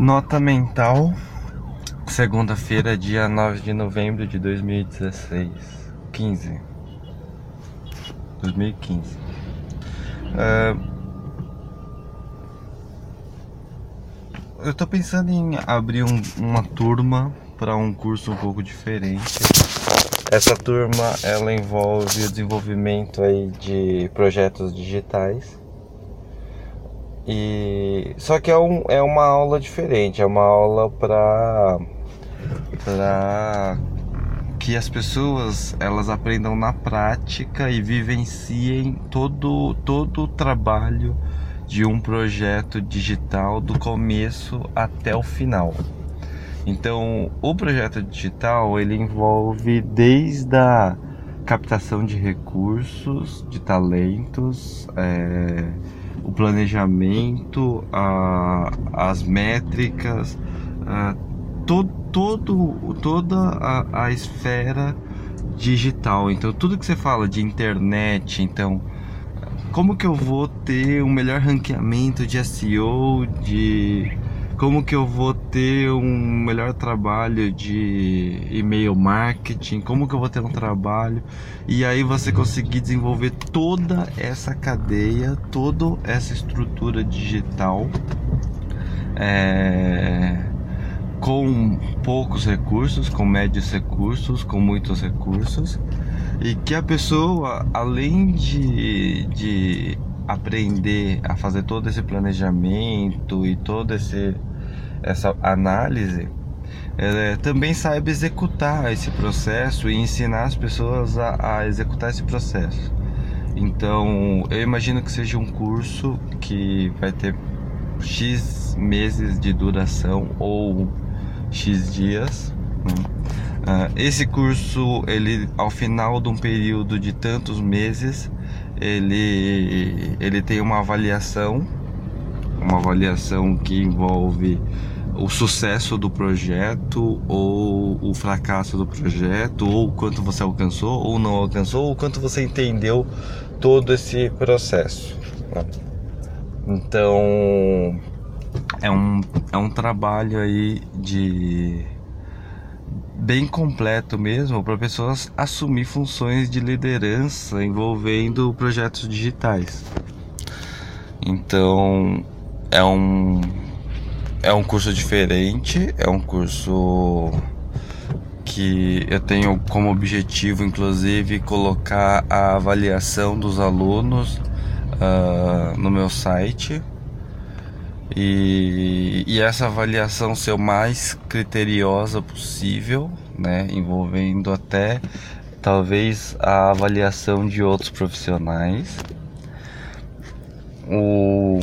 Nota mental, segunda-feira, dia 9 de novembro de 2016. 15. 2015. Uh, eu tô pensando em abrir um, uma turma para um curso um pouco diferente. Essa turma ela envolve o desenvolvimento aí de projetos digitais e só que é, um, é uma aula diferente, é uma aula para para que as pessoas elas aprendam na prática e vivenciem todo todo o trabalho de um projeto digital do começo até o final. Então, o projeto digital ele envolve desde a captação de recursos, de talentos, é, o planejamento, a, as métricas, a, to, todo, toda a, a esfera digital. Então, tudo que você fala de internet, então, como que eu vou ter um melhor ranqueamento de SEO, de como que eu vou ter um melhor trabalho de e-mail marketing, como que eu vou ter um trabalho? E aí você conseguir desenvolver toda essa cadeia, toda essa estrutura digital é, com poucos recursos, com médios recursos, com muitos recursos. E que a pessoa, além de, de aprender a fazer todo esse planejamento e todo esse essa análise, é, também saiba executar esse processo e ensinar as pessoas a, a, executar esse processo. Então, eu imagino que seja um curso que vai ter X meses de duração ou X dias. Né? Uh, esse curso, ele, ao final de um período de tantos meses, ele, ele tem uma avaliação, avaliação que envolve o sucesso do projeto ou o fracasso do projeto ou o quanto você alcançou ou não alcançou ou quanto você entendeu todo esse processo né? então é um, é um trabalho aí de bem completo mesmo para pessoas assumir funções de liderança envolvendo projetos digitais então é um é um curso diferente, é um curso que eu tenho como objetivo, inclusive, colocar a avaliação dos alunos uh, no meu site e, e, essa avaliação ser o mais criteriosa possível, né, envolvendo até talvez a avaliação de outros profissionais. O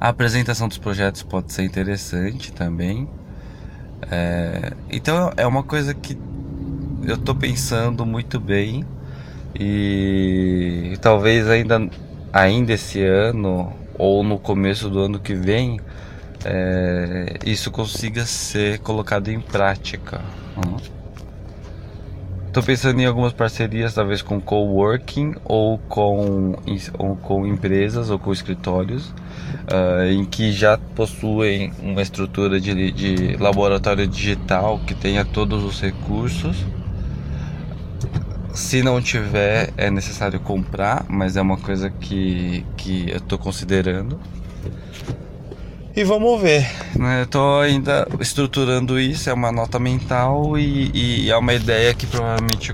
a apresentação dos projetos pode ser interessante também. É, então é uma coisa que eu estou pensando muito bem e talvez ainda, ainda esse ano ou no começo do ano que vem é, isso consiga ser colocado em prática. Uhum. Estou pensando em algumas parcerias, talvez com coworking ou com, ou com empresas ou com escritórios, uh, em que já possuem uma estrutura de, de laboratório digital que tenha todos os recursos. Se não tiver, é necessário comprar, mas é uma coisa que, que eu estou considerando. E vamos ver, né? Eu tô ainda estruturando isso, é uma nota mental e, e é uma ideia que provavelmente